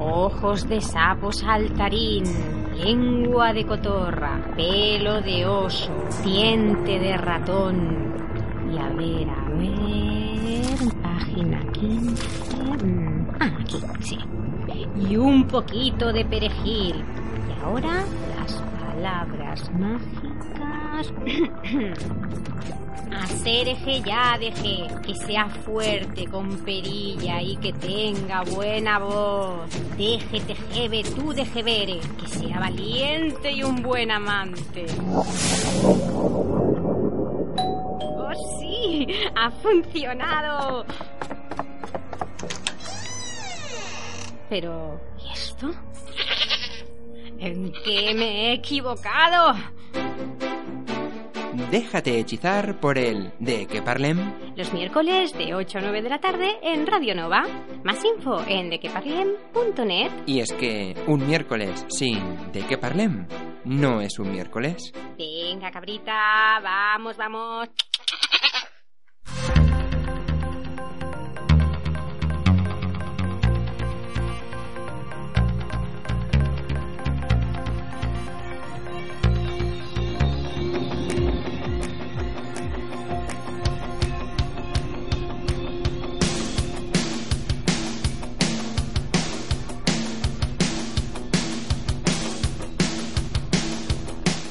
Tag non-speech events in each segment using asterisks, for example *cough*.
Ojos de sapo saltarín, lengua de cotorra, pelo de oso, diente de ratón. Y a ver, a ver, página 15. mm, Ah, aquí, sí. Y un poquito de perejil. Y ahora las palabras mágicas. *clears throat* Hacer eje ya deje, que sea fuerte, con perilla y que tenga buena voz. Deje tejebe, tú deje vere, que sea valiente y un buen amante. ¡Oh, sí! ¡Ha funcionado! Pero, ¿y esto? ¿En qué me he equivocado? Déjate hechizar por el de que parlem. Los miércoles de 8 a 9 de la tarde en Radio Nova. Más info en dequeparlem.net. Y es que un miércoles sin de que parlem no es un miércoles. Venga, cabrita, vamos, vamos.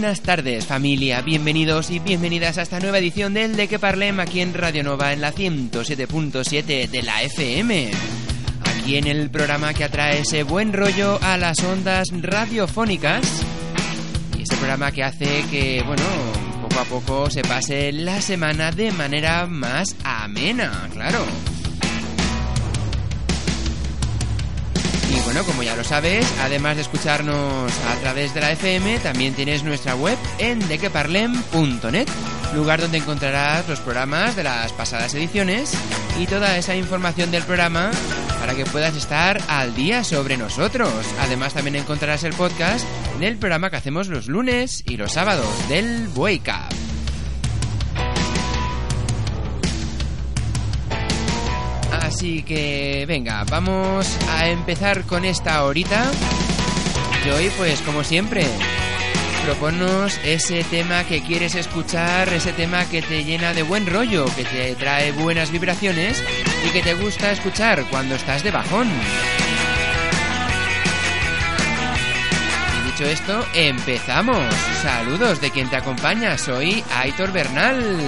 Buenas tardes familia, bienvenidos y bienvenidas a esta nueva edición del De que Parlem aquí en Radio Nova en la 107.7 de la FM. Aquí en el programa que atrae ese buen rollo a las ondas radiofónicas. Y ese programa que hace que, bueno, poco a poco se pase la semana de manera más amena, claro. Y bueno, como ya lo sabes, además de escucharnos a través de la FM, también tienes nuestra web en dequeparlem.net, lugar donde encontrarás los programas de las pasadas ediciones y toda esa información del programa para que puedas estar al día sobre nosotros. Además también encontrarás el podcast del programa que hacemos los lunes y los sábados del Wake Up. Así que venga, vamos a empezar con esta horita. Y hoy, pues como siempre, proponnos ese tema que quieres escuchar, ese tema que te llena de buen rollo, que te trae buenas vibraciones y que te gusta escuchar cuando estás de bajón. Y dicho esto, empezamos. Saludos de quien te acompaña, soy Aitor Bernal.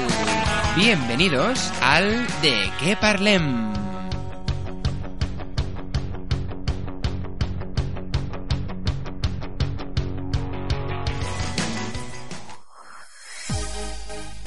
Bienvenidos al De qué Parlem.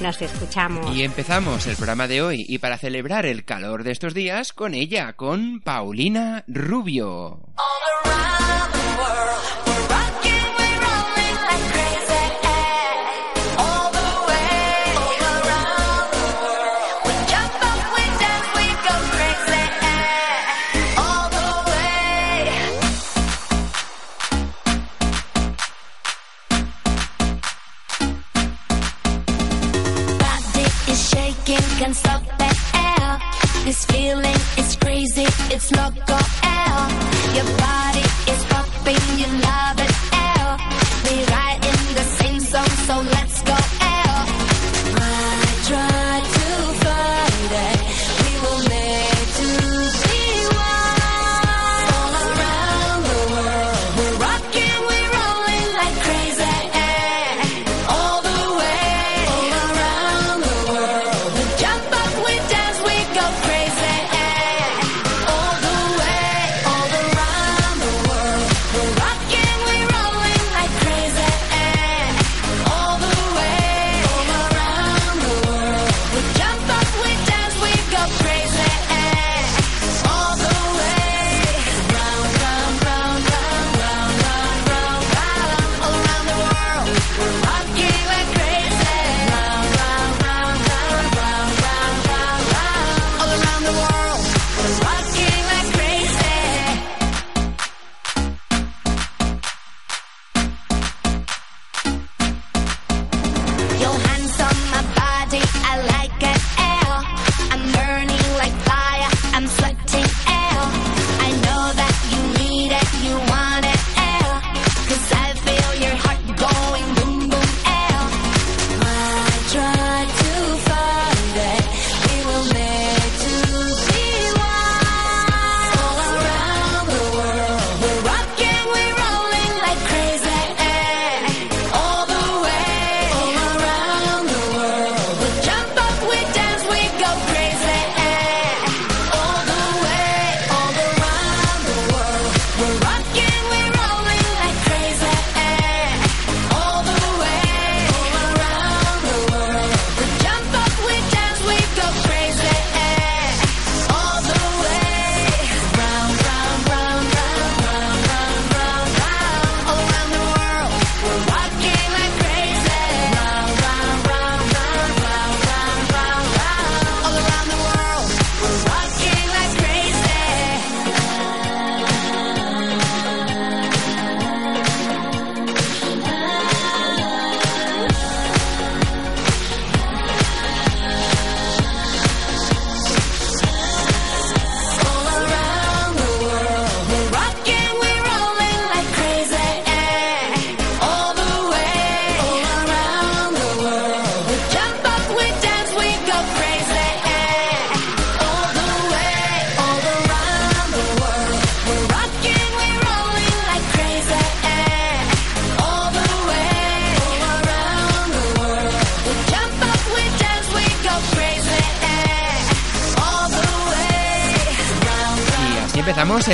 Nos escuchamos. Y empezamos el programa de hoy y para celebrar el calor de estos días con ella, con Paulina Rubio. can't stop that air. This feeling is crazy, it's loco air. Your body is popping, you love it air. We ride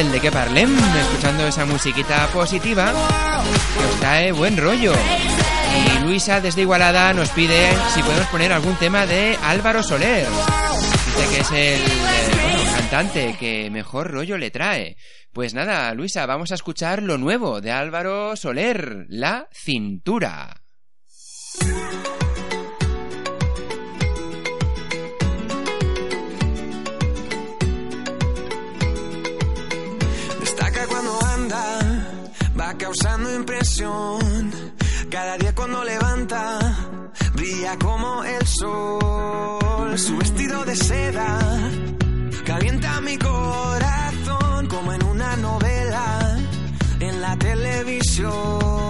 el de que parlem, escuchando esa musiquita positiva que os trae buen rollo. Y Luisa desde Igualada nos pide si podemos poner algún tema de Álvaro Soler. Dice que es el, bueno, cantante que mejor rollo le trae. Pues nada, Luisa, vamos a escuchar lo nuevo de Álvaro Soler, La Cintura. causando impresión. Cada día cuando levanta, brilla como el sol. Su vestido de seda calienta mi corazón como en una novela en la televisión.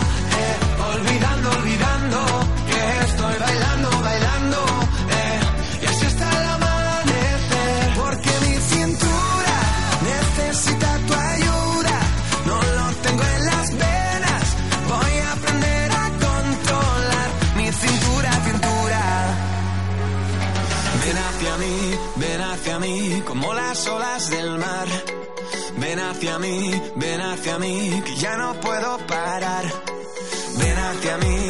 las olas del mar. Ven hacia mí, ven hacia mí, que ya no puedo parar. Ven hacia mí,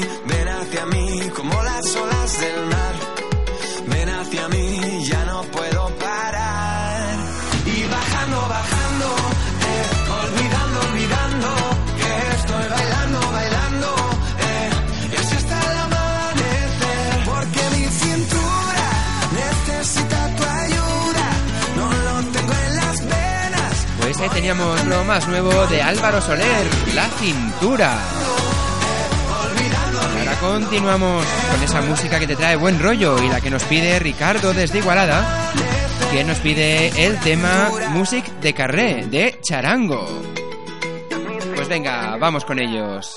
lo más nuevo de Álvaro Soler, La Cintura. Ahora continuamos con esa música que te trae buen rollo y la que nos pide Ricardo desde Igualada, que nos pide el tema Music de Carré, de Charango. Pues venga, vamos con ellos.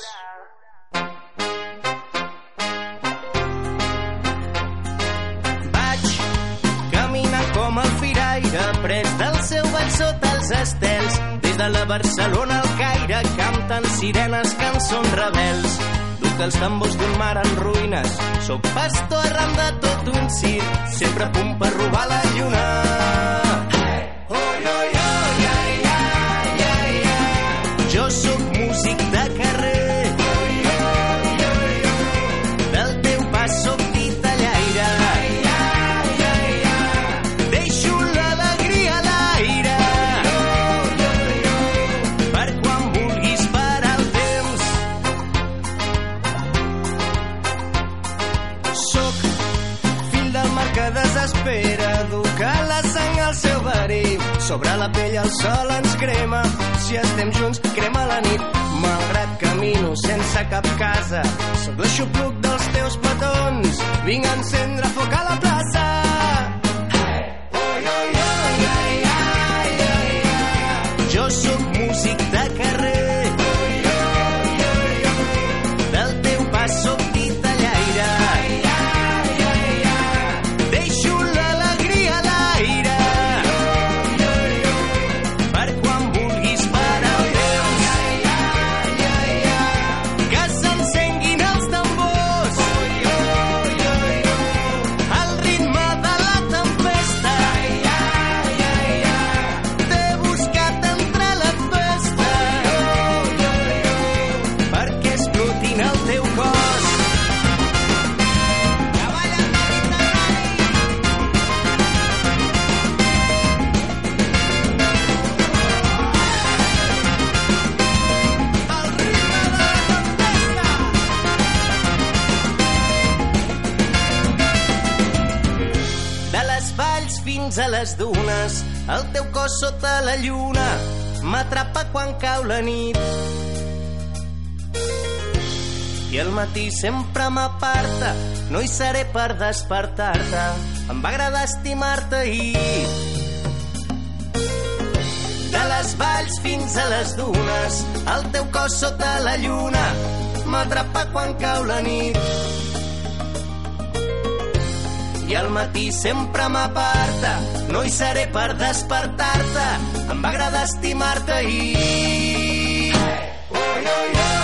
Vaig caminant com el firaire, pres del seu ball sota els estels. Des de la Barcelona al Caire canten sirenes, cançons rebels. Duc els tambors d'un mar en ruïnes, sóc pastor arran de tot un circ, sempre a punt per robar la lluna. Oi, oi, oi, Sobre la pell el sol ens crema, si estem junts crema la nit. Malgrat camino sense cap casa, sóc l'aixopluc dels teus petons. Vinc a encendre foc a la plaça. Les dunes, el teu cos sota la lluna m'atrapa quan cau la nit. I al matí sempre m'aparta, no hi seré per despertar-te. Em va agradar estimar-te ahir. De les valls fins a les dunes, el teu cos sota la lluna m'atrapa quan cau la nit. I al matí sempre m'aparta, no hi seré per despertar-te. Em va agradar estimar-te ahir. Oi, oi, oi,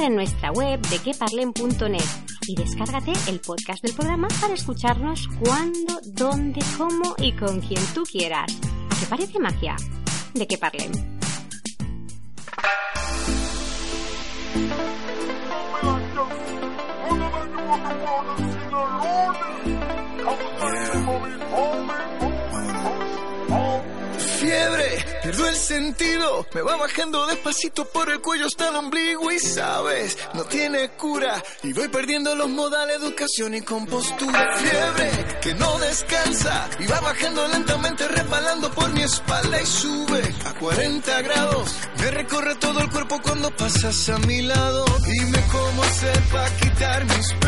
En nuestra web de queparlen.net y descárgate el podcast del programa para escucharnos cuando, dónde, cómo y con quien tú quieras. ¿A qué parece magia? De que parlen. Fiebre, pierdo el sentido, me va bajando despacito por el cuello hasta el ombligo y sabes, no tiene cura y voy perdiendo los modales, educación y compostura. Fiebre, que no descansa y va bajando lentamente resbalando por mi espalda y sube a 40 grados. Me recorre todo el cuerpo cuando pasas a mi lado. Dime cómo hacer para quitar mis penas.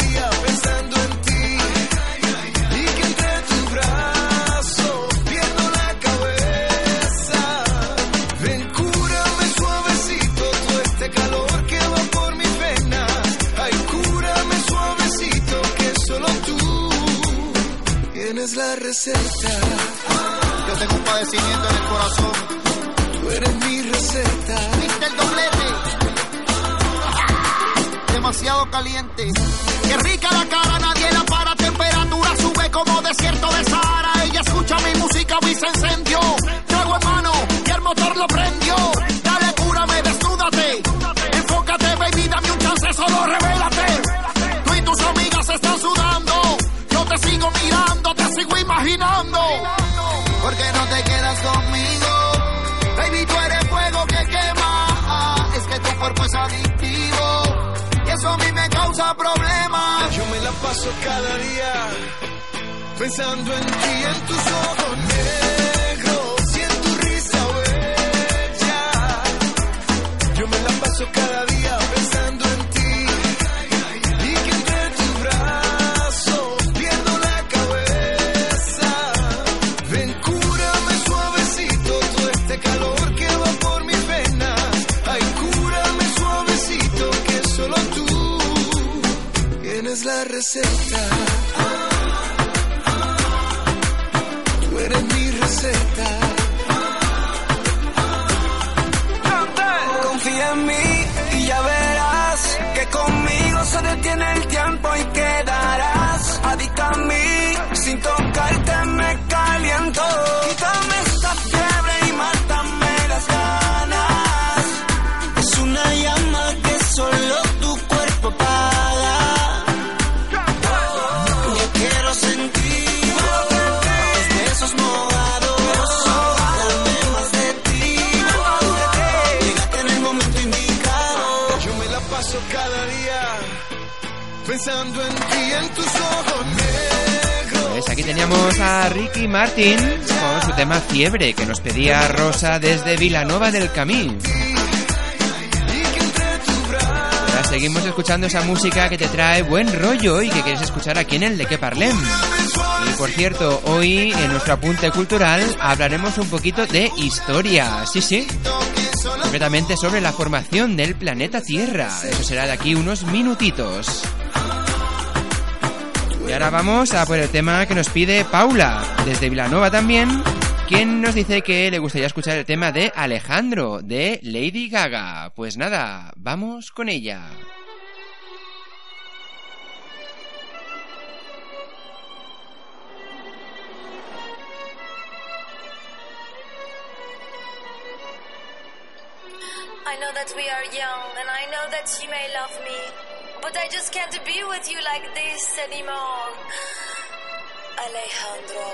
tienes la receta. Yo tengo un padecimiento en el corazón. Tú eres mi receta. ¿Viste el doblete? Demasiado caliente. Qué rica la cara, nadie la para. Temperatura sube como desierto de Sahara. Ella escucha mi música y se encendió. Trago en mano y el motor lo prendió. ¿Por qué no te quedas conmigo? Baby, tú eres fuego que quema. Es que tu cuerpo es adictivo. Y eso a mí me causa problemas. Yo me la paso cada día pensando en ti, en tus ojos la receta. Pensando en ti, en tus ojos. Pues aquí teníamos a Ricky Martin con su tema Fiebre, que nos pedía Rosa desde Vilanova del Camí. Ahora seguimos escuchando esa música que te trae buen rollo y que quieres escuchar aquí en el de que parlem. Y por cierto, hoy en nuestro apunte cultural hablaremos un poquito de historia. Sí, sí. Concretamente sobre la formación del planeta Tierra. Eso será de aquí unos minutitos. Y ahora vamos a por el tema que nos pide Paula, desde Vilanova también, quien nos dice que le gustaría escuchar el tema de Alejandro, de Lady Gaga. Pues nada, vamos con ella. I know that we are young, and I know that you but I just can't be with you like this anymore. Alejandro.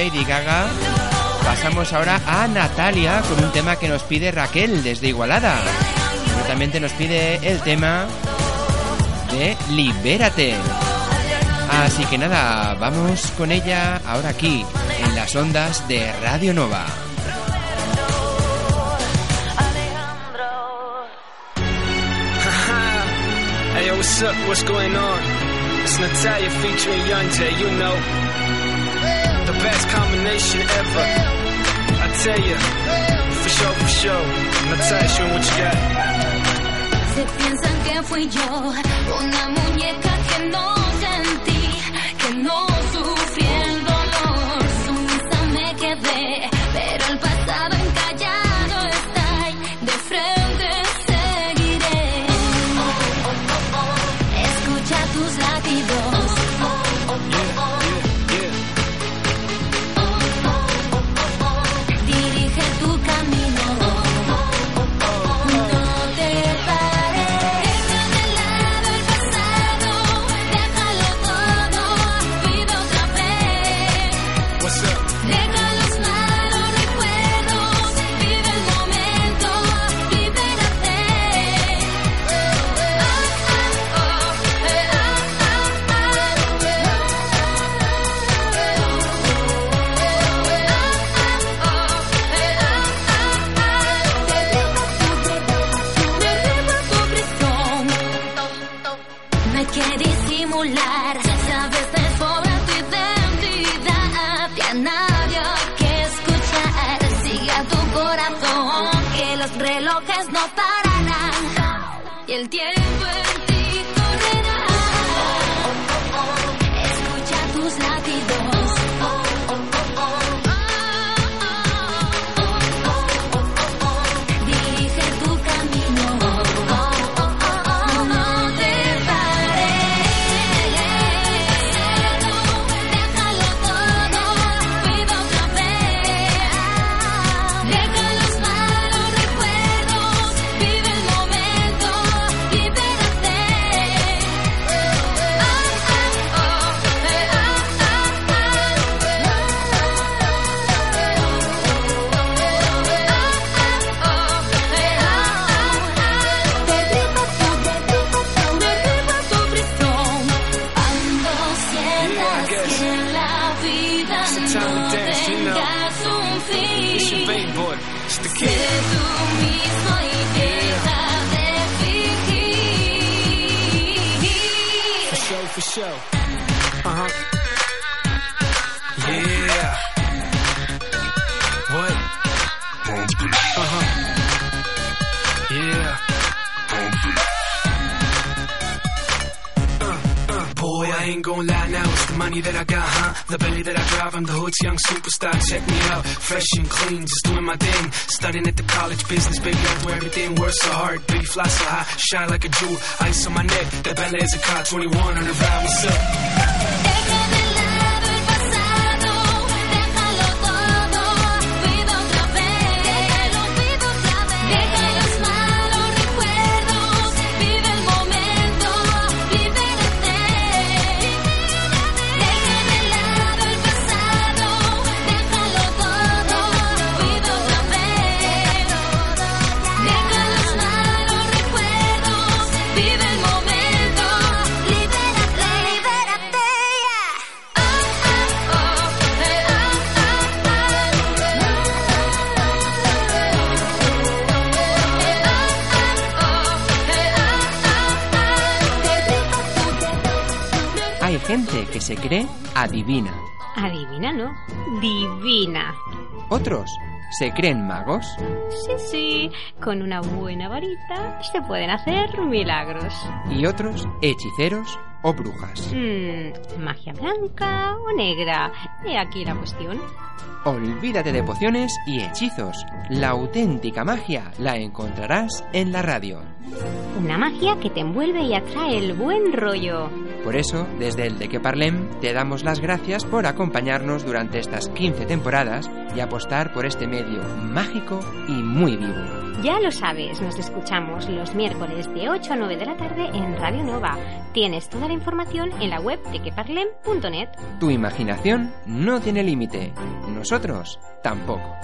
Lady Gaga, pasamos ahora a Natalia con un tema que nos pide Raquel desde Igualada. Concretamente nos pide el tema de Libérate. Así que nada, vamos con ella ahora aquí, en las ondas de Radio Nova. *laughs* what's up? What's going on? Natalia featuring you know. the best combination ever. I tell you, for sure, for sure. Now tell you what you got. Se piensan que fui yo, una muñeca que no sentí, que no supe. el tiempo. Money that I got, huh? The belly that I drive, I'm the hood's young superstar. Check me out, fresh and clean, just doing my thing. Studying at the college business, baby, that's where everything works so hard. Baby, fly so high, shine like a jewel, ice on my neck. that belly is a car 21 on the ride, what's up? Que se cree adivina. Adivina, ¿no? Divina. Otros se creen magos. Sí, sí, con una buena varita se pueden hacer milagros. Y otros hechiceros o brujas. Mm, magia blanca o negra. He aquí la cuestión. Olvídate de pociones y hechizos. La auténtica magia la encontrarás en la radio. Una magia que te envuelve y atrae el buen rollo. Por eso, desde el de que Parlem, te damos las gracias por acompañarnos durante estas 15 temporadas y apostar por este medio mágico y muy vivo. Ya lo sabes, nos escuchamos los miércoles de 8 a 9 de la tarde en Radio Nova. Tienes toda la información en la web de queparlem.net. Tu imaginación no tiene límite. Nosotros tampoco.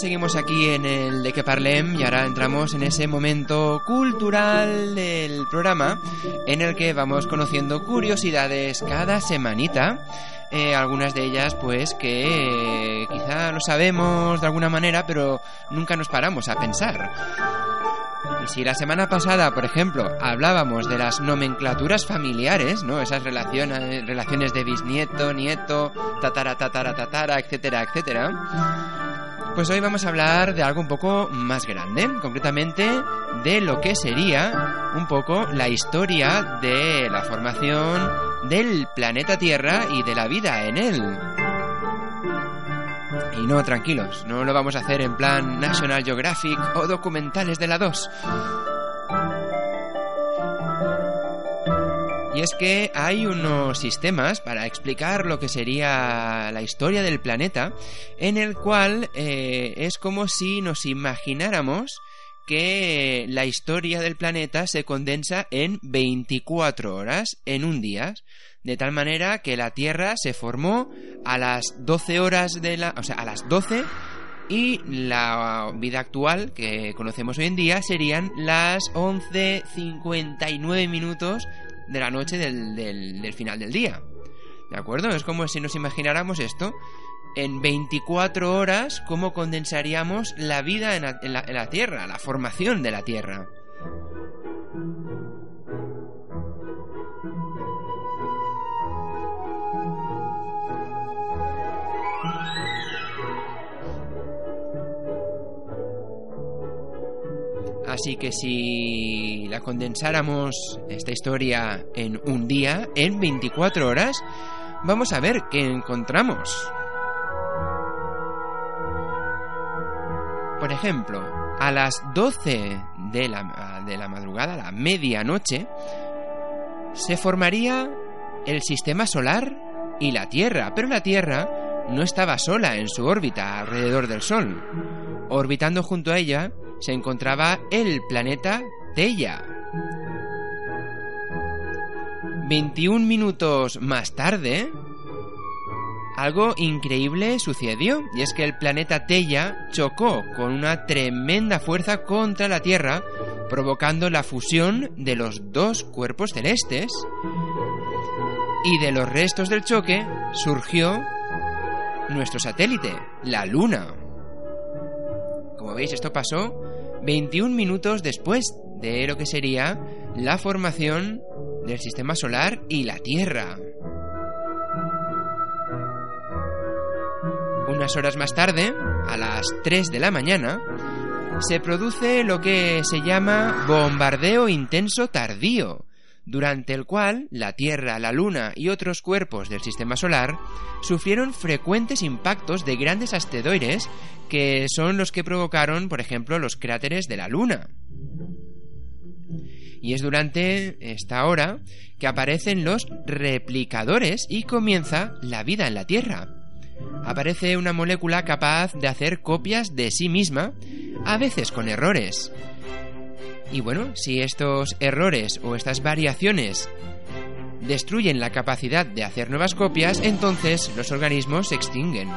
Seguimos aquí en el de que parlem y ahora entramos en ese momento cultural del programa en el que vamos conociendo curiosidades cada semanita. Eh, algunas de ellas pues que eh, quizá lo sabemos de alguna manera pero nunca nos paramos a pensar. Y si la semana pasada, por ejemplo, hablábamos de las nomenclaturas familiares, ¿no? Esas relaciones, relaciones de bisnieto, nieto, tatara, tatara, tatara, etcétera, etcétera. Pues hoy vamos a hablar de algo un poco más grande, concretamente de lo que sería un poco la historia de la formación del planeta Tierra y de la vida en él. Y no, tranquilos, no lo vamos a hacer en plan National Geographic o documentales de la 2. Y es que hay unos sistemas para explicar lo que sería la historia del planeta, en el cual eh, es como si nos imagináramos que la historia del planeta se condensa en 24 horas, en un día, de tal manera que la Tierra se formó a las 12 horas de la... o sea, a las 12 y la vida actual que conocemos hoy en día serían las 11.59 minutos de la noche del, del, final del día. ¿De acuerdo? Es como si nos imagináramos esto. En 24 horas, ¿cómo condensaríamos la vida en la, en la, en la Tierra, la formación de la Tierra? Así que si la condensáramos esta historia en un día, en 24 horas, vamos a ver qué encontramos. Por ejemplo, a las 12 de la, de la madrugada, a la medianoche, se formaría el sistema solar y la Tierra, pero la Tierra no estaba sola en su órbita alrededor del Sol. Orbitando junto a ella se encontraba el planeta Teia. 21 minutos más tarde, algo increíble sucedió, y es que el planeta Teia chocó con una tremenda fuerza contra la Tierra, provocando la fusión de los dos cuerpos celestes, y de los restos del choque surgió nuestro satélite, la Luna. Como veis, esto pasó 21 minutos después de lo que sería la formación del sistema solar y la Tierra. Unas horas más tarde, a las 3 de la mañana, se produce lo que se llama bombardeo intenso tardío, durante el cual la Tierra, la Luna y otros cuerpos del sistema solar sufrieron frecuentes impactos de grandes asteroides que son los que provocaron, por ejemplo, los cráteres de la Luna. Y es durante esta hora que aparecen los replicadores y comienza la vida en la Tierra. Aparece una molécula capaz de hacer copias de sí misma, a veces con errores. Y bueno, si estos errores o estas variaciones destruyen la capacidad de hacer nuevas copias, entonces los organismos se extinguen.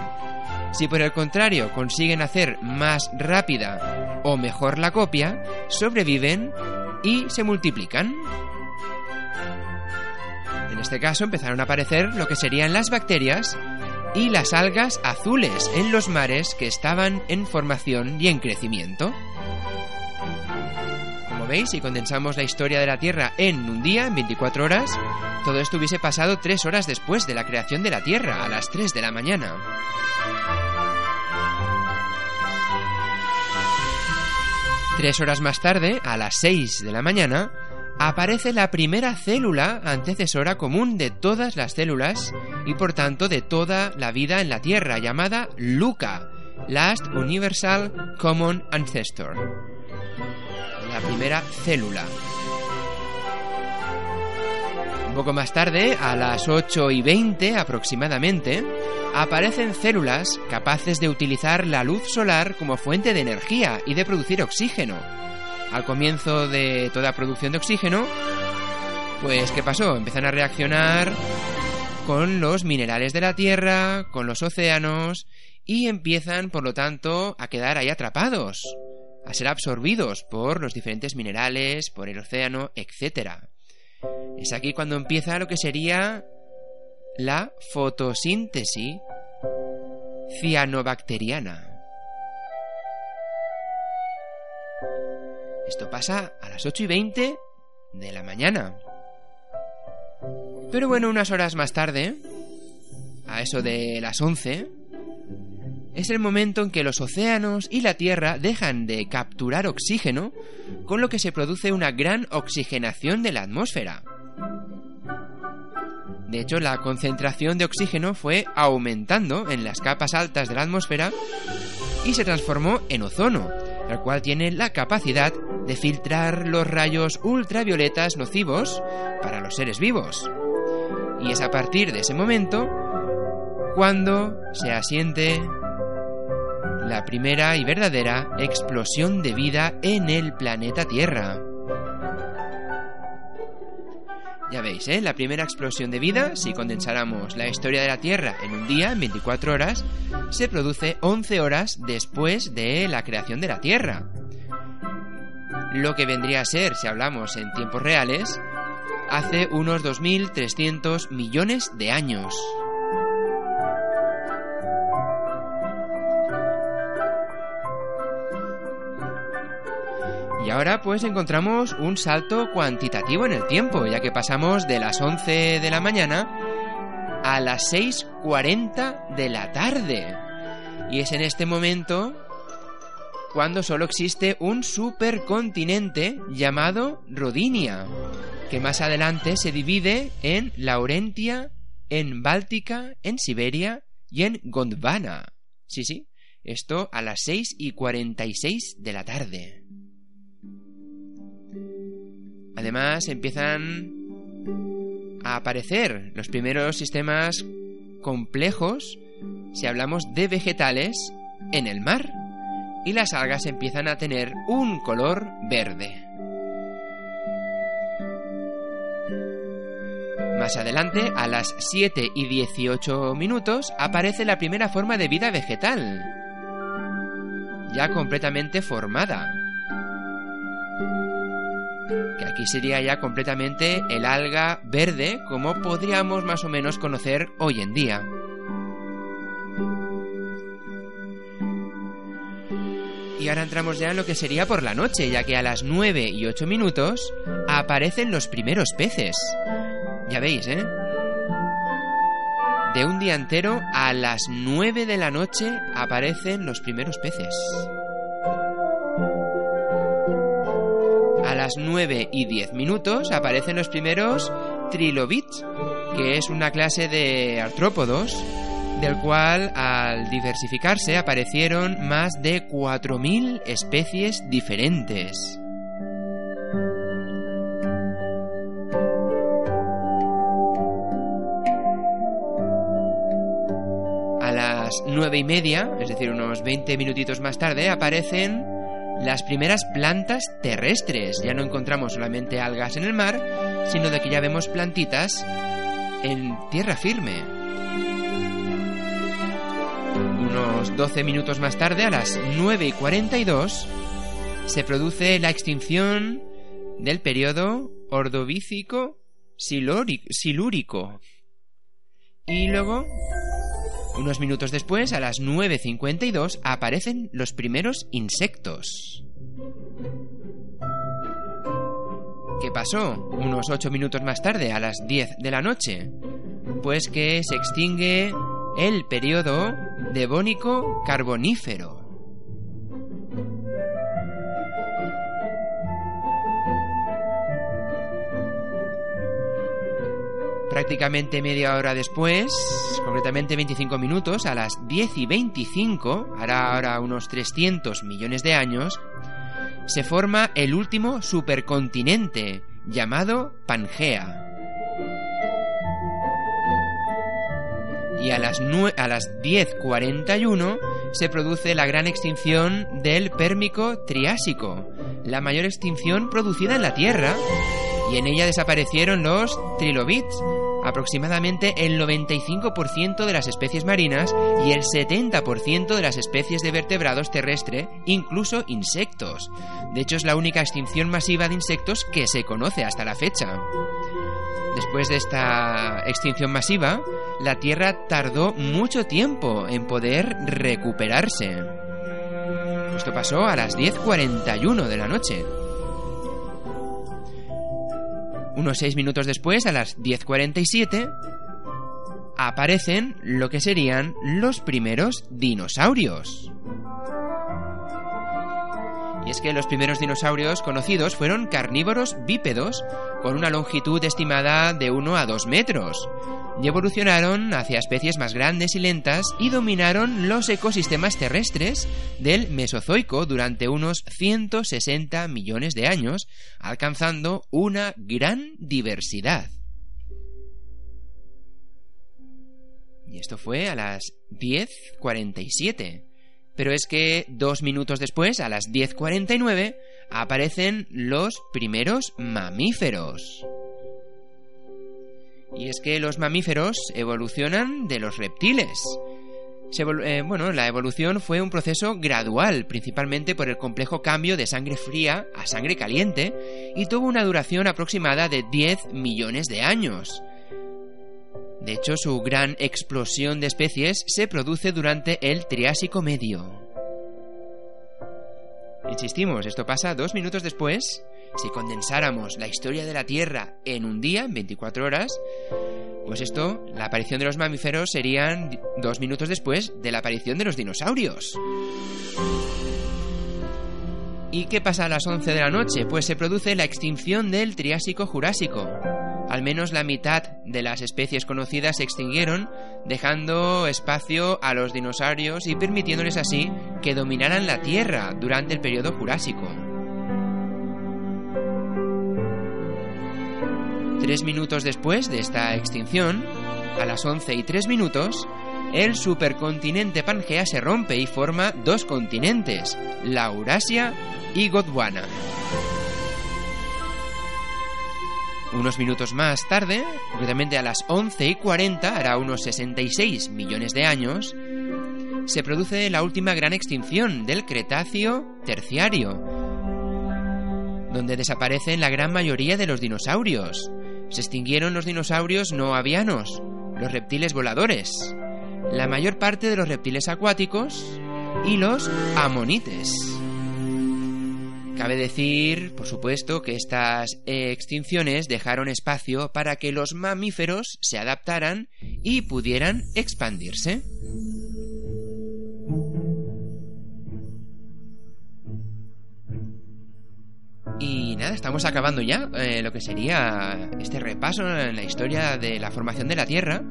Si por el contrario consiguen hacer más rápida o mejor la copia, sobreviven y se multiplican. En este caso empezaron a aparecer lo que serían las bacterias y las algas azules en los mares que estaban en formación y en crecimiento. Como veis, si condensamos la historia de la Tierra en un día, en 24 horas, todo esto hubiese pasado 3 horas después de la creación de la Tierra, a las 3 de la mañana. Tres horas más tarde, a las 6 de la mañana, aparece la primera célula antecesora común de todas las células y por tanto de toda la vida en la Tierra, llamada LUCA, Last Universal Common Ancestor. La primera célula. Un poco más tarde, a las 8 y 20 aproximadamente, aparecen células capaces de utilizar la luz solar como fuente de energía y de producir oxígeno. Al comienzo de toda producción de oxígeno, pues ¿qué pasó? Empiezan a reaccionar con los minerales de la Tierra, con los océanos, y empiezan, por lo tanto, a quedar ahí atrapados, a ser absorbidos por los diferentes minerales, por el océano, etc. Es aquí cuando empieza lo que sería la fotosíntesis cianobacteriana. Esto pasa a las 8 y 20 de la mañana. Pero bueno, unas horas más tarde, a eso de las 11, es el momento en que los océanos y la Tierra dejan de capturar oxígeno, con lo que se produce una gran oxigenación de la atmósfera. De hecho, la concentración de oxígeno fue aumentando en las capas altas de la atmósfera y se transformó en ozono, el cual tiene la capacidad de filtrar los rayos ultravioletas nocivos para los seres vivos. Y es a partir de ese momento cuando se asiente la primera y verdadera explosión de vida en el planeta Tierra. Ya veis, ¿eh? La primera explosión de vida, si condensáramos la historia de la Tierra en un día, en 24 horas, se produce 11 horas después de la creación de la Tierra. Lo que vendría a ser, si hablamos en tiempos reales, hace unos 2.300 millones de años. Ahora pues encontramos un salto cuantitativo en el tiempo, ya que pasamos de las 11 de la mañana a las 6.40 de la tarde. Y es en este momento cuando solo existe un supercontinente llamado Rodinia, que más adelante se divide en Laurentia, en Báltica, en Siberia y en Gondwana. Sí, sí, esto a las 6 y 46 de la tarde. Además empiezan a aparecer los primeros sistemas complejos si hablamos de vegetales en el mar y las algas empiezan a tener un color verde. Más adelante, a las 7 y 18 minutos, aparece la primera forma de vida vegetal, ya completamente formada. Que aquí sería ya completamente el alga verde, como podríamos más o menos conocer hoy en día. Y ahora entramos ya en lo que sería por la noche, ya que a las 9 y 8 minutos aparecen los primeros peces. Ya veis, ¿eh? De un día entero a las 9 de la noche aparecen los primeros peces. Las 9 y 10 minutos aparecen los primeros trilobits, que es una clase de artrópodos, del cual al diversificarse aparecieron más de 4.000 especies diferentes. A las 9 y media, es decir, unos 20 minutitos más tarde, aparecen las primeras plantas terrestres. Ya no encontramos solamente algas en el mar, sino de que ya vemos plantitas en tierra firme. Unos 12 minutos más tarde, a las 9 y 42, se produce la extinción del periodo ordovícico silúrico. Y luego, unos minutos después, a las 9.52, aparecen los primeros insectos. ¿Qué pasó? Unos 8 minutos más tarde, a las 10 de la noche. Pues que se extingue el periodo devónico carbonífero. Prácticamente media hora después, concretamente 25 minutos, a las 10 y 25, hará ahora unos 300 millones de años, se forma el último supercontinente, llamado Pangea. Y a las, a las 10.41 se produce la gran extinción del Pérmico Triásico, la mayor extinción producida en la Tierra, y en ella desaparecieron los trilobits, aproximadamente el 95% de las especies marinas y el 70% de las especies de vertebrados terrestres, incluso insectos. De hecho, es la única extinción masiva de insectos que se conoce hasta la fecha. Después de esta extinción masiva, la Tierra tardó mucho tiempo en poder recuperarse. Esto pasó a las 10.41 de la noche. Unos 6 minutos después, a las 10.47, aparecen lo que serían los primeros dinosaurios. Y es que los primeros dinosaurios conocidos fueron carnívoros bípedos con una longitud estimada de 1 a 2 metros. Y evolucionaron hacia especies más grandes y lentas y dominaron los ecosistemas terrestres del Mesozoico durante unos 160 millones de años, alcanzando una gran diversidad. Y esto fue a las 10.47. Pero es que dos minutos después, a las 10.49, aparecen los primeros mamíferos. Y es que los mamíferos evolucionan de los reptiles. Eh, bueno, la evolución fue un proceso gradual, principalmente por el complejo cambio de sangre fría a sangre caliente, y tuvo una duración aproximada de 10 millones de años. De hecho, su gran explosión de especies se produce durante el Triásico Medio. Insistimos, esto pasa dos minutos después. Si condensáramos la historia de la Tierra en un día, en 24 horas, pues esto, la aparición de los mamíferos serían dos minutos después de la aparición de los dinosaurios. ¿Y qué pasa a las 11 de la noche? Pues se produce la extinción del Triásico Jurásico. Al menos la mitad de las especies conocidas se extinguieron, dejando espacio a los dinosaurios y permitiéndoles así que dominaran la Tierra durante el periodo Jurásico. Tres minutos después de esta extinción, a las 11 y 3 minutos, el supercontinente Pangea se rompe y forma dos continentes, la Eurasia y Gondwana. Unos minutos más tarde, concretamente a las 11 y 40, hará unos 66 millones de años, se produce la última gran extinción del Cretáceo terciario, donde desaparecen la gran mayoría de los dinosaurios. Se extinguieron los dinosaurios no avianos, los reptiles voladores, la mayor parte de los reptiles acuáticos y los amonites. Cabe decir, por supuesto, que estas extinciones dejaron espacio para que los mamíferos se adaptaran y pudieran expandirse. Y nada, estamos acabando ya eh, lo que sería este repaso en la historia de la formación de la Tierra,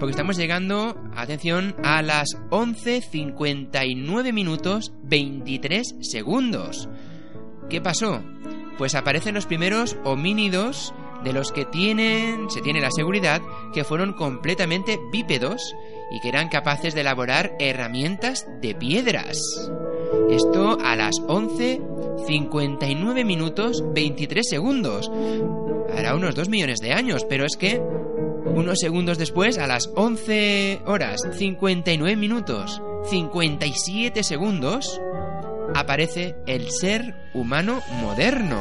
porque estamos llegando, atención, a las 11.59 minutos 23 segundos. ¿Qué pasó? Pues aparecen los primeros homínidos de los que tienen, se tiene la seguridad que fueron completamente bípedos y que eran capaces de elaborar herramientas de piedras. Esto a las 11.59 minutos 23 segundos. Hará unos 2 millones de años, pero es que unos segundos después, a las 11 horas 59 minutos 57 segundos, aparece el ser humano moderno.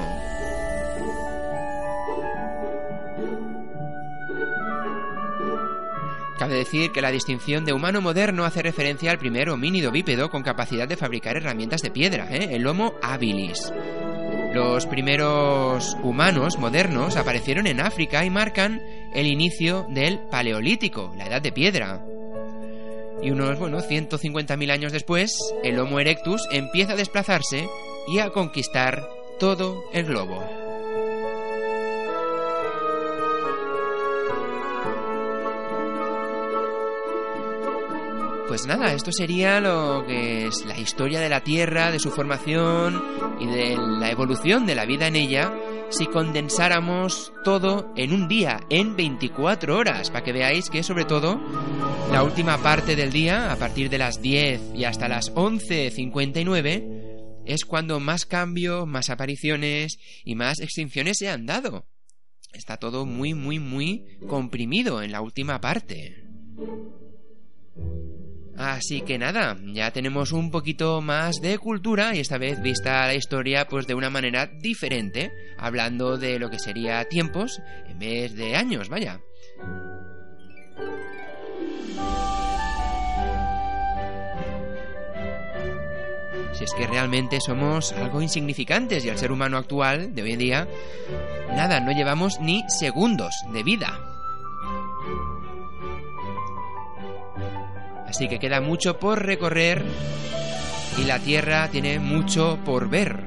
Cabe decir que la distinción de humano moderno hace referencia al primer homínido bípedo con capacidad de fabricar herramientas de piedra, ¿eh? el Homo habilis. Los primeros humanos modernos aparecieron en África y marcan el inicio del Paleolítico, la edad de piedra. Y unos, bueno, 150.000 años después, el Homo erectus empieza a desplazarse y a conquistar todo el globo. Pues nada, esto sería lo que es la historia de la Tierra, de su formación y de la evolución de la vida en ella, si condensáramos todo en un día, en 24 horas, para que veáis que sobre todo la última parte del día, a partir de las 10 y hasta las 11.59, es cuando más cambio, más apariciones y más extinciones se han dado. Está todo muy, muy, muy comprimido en la última parte. Así que nada, ya tenemos un poquito más de cultura y esta vez vista la historia pues de una manera diferente, hablando de lo que sería tiempos en vez de años, vaya. Si es que realmente somos algo insignificantes y al ser humano actual de hoy en día, nada, no llevamos ni segundos de vida. Así que queda mucho por recorrer y la Tierra tiene mucho por ver.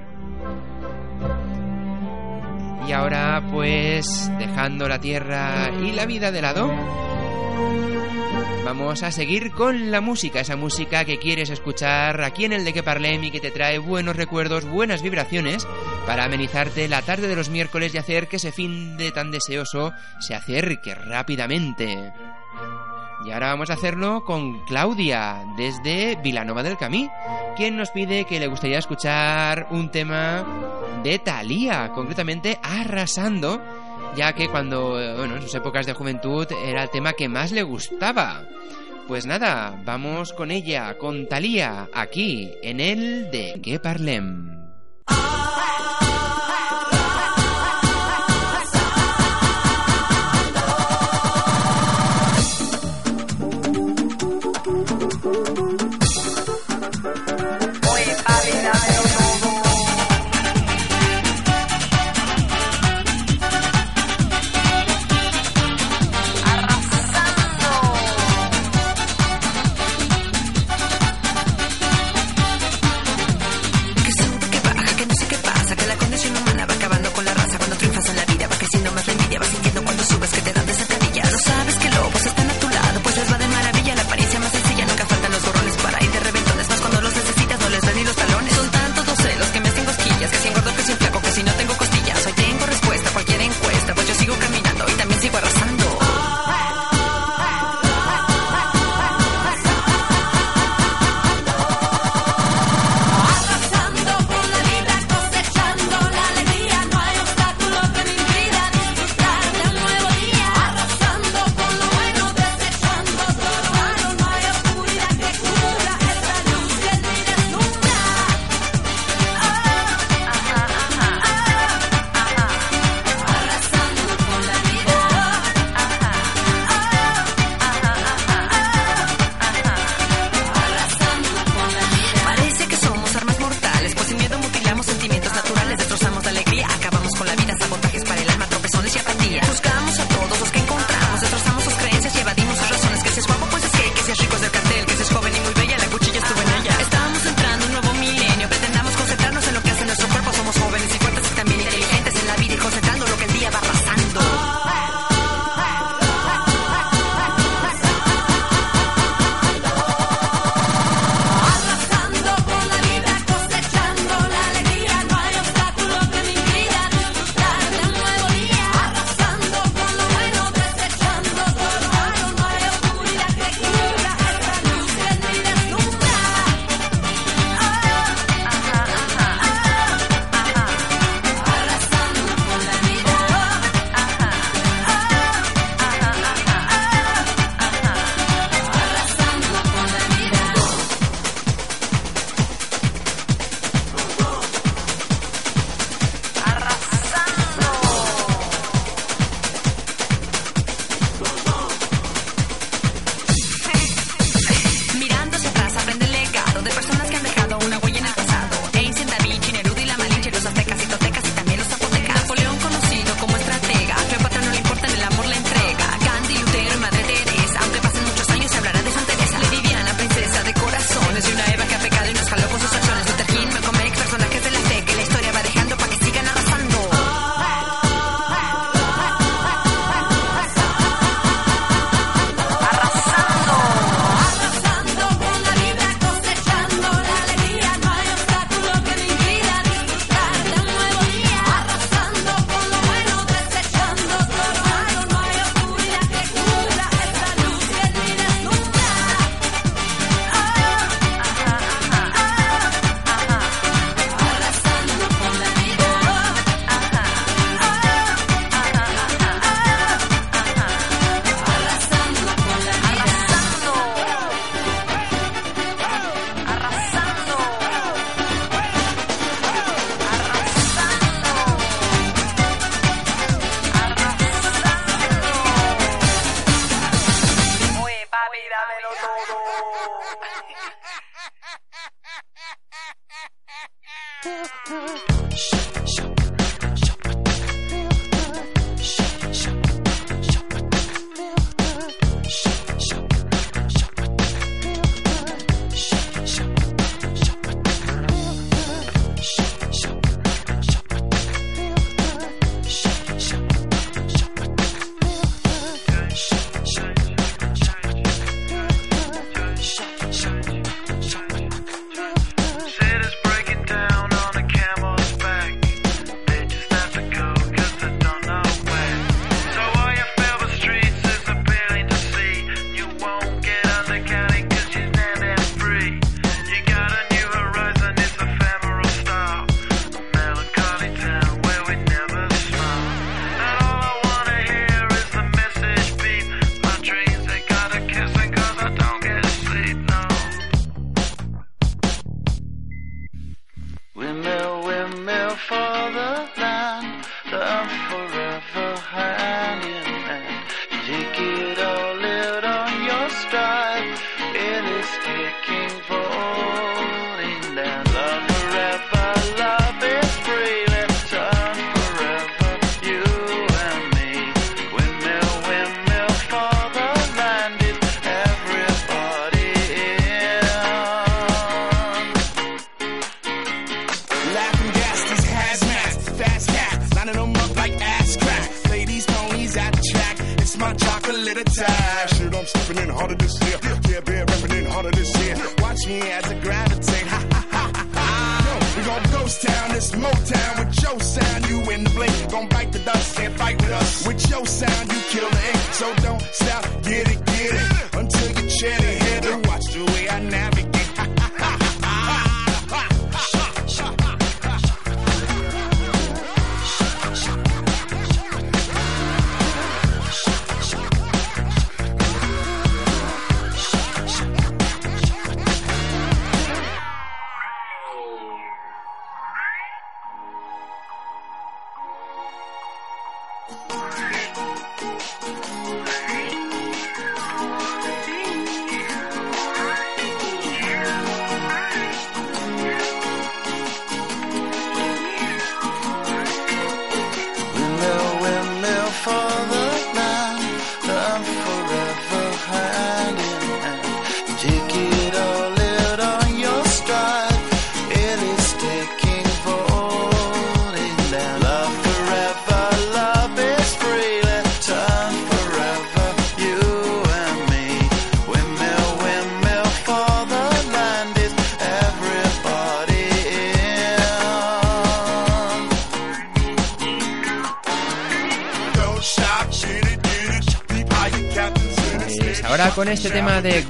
Y ahora pues dejando la Tierra y la vida de lado, vamos a seguir con la música, esa música que quieres escuchar aquí en el de que parlem y que te trae buenos recuerdos, buenas vibraciones para amenizarte la tarde de los miércoles y hacer que ese fin de tan deseoso se acerque rápidamente. Y ahora vamos a hacerlo con Claudia, desde Vilanova del Camí, quien nos pide que le gustaría escuchar un tema de Thalía, concretamente Arrasando, ya que cuando, bueno, en sus épocas de juventud era el tema que más le gustaba. Pues nada, vamos con ella, con Thalía, aquí, en el de Que Parlem.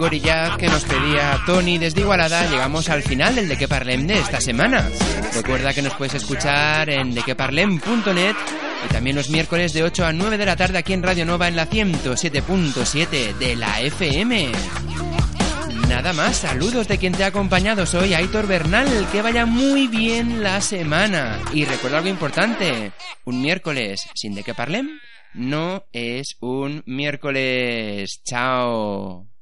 Corillaz que nos pedía Tony desde Igualada, llegamos al final del De Que Parlem de esta semana. Recuerda que nos puedes escuchar en dequeparlem.net y también los miércoles de 8 a 9 de la tarde aquí en Radio Nova en la 107.7 de la FM. Nada más, saludos de quien te ha acompañado, soy Aitor Bernal, que vaya muy bien la semana. Y recuerda algo importante, un miércoles sin de que parlem no es un miércoles. Chao.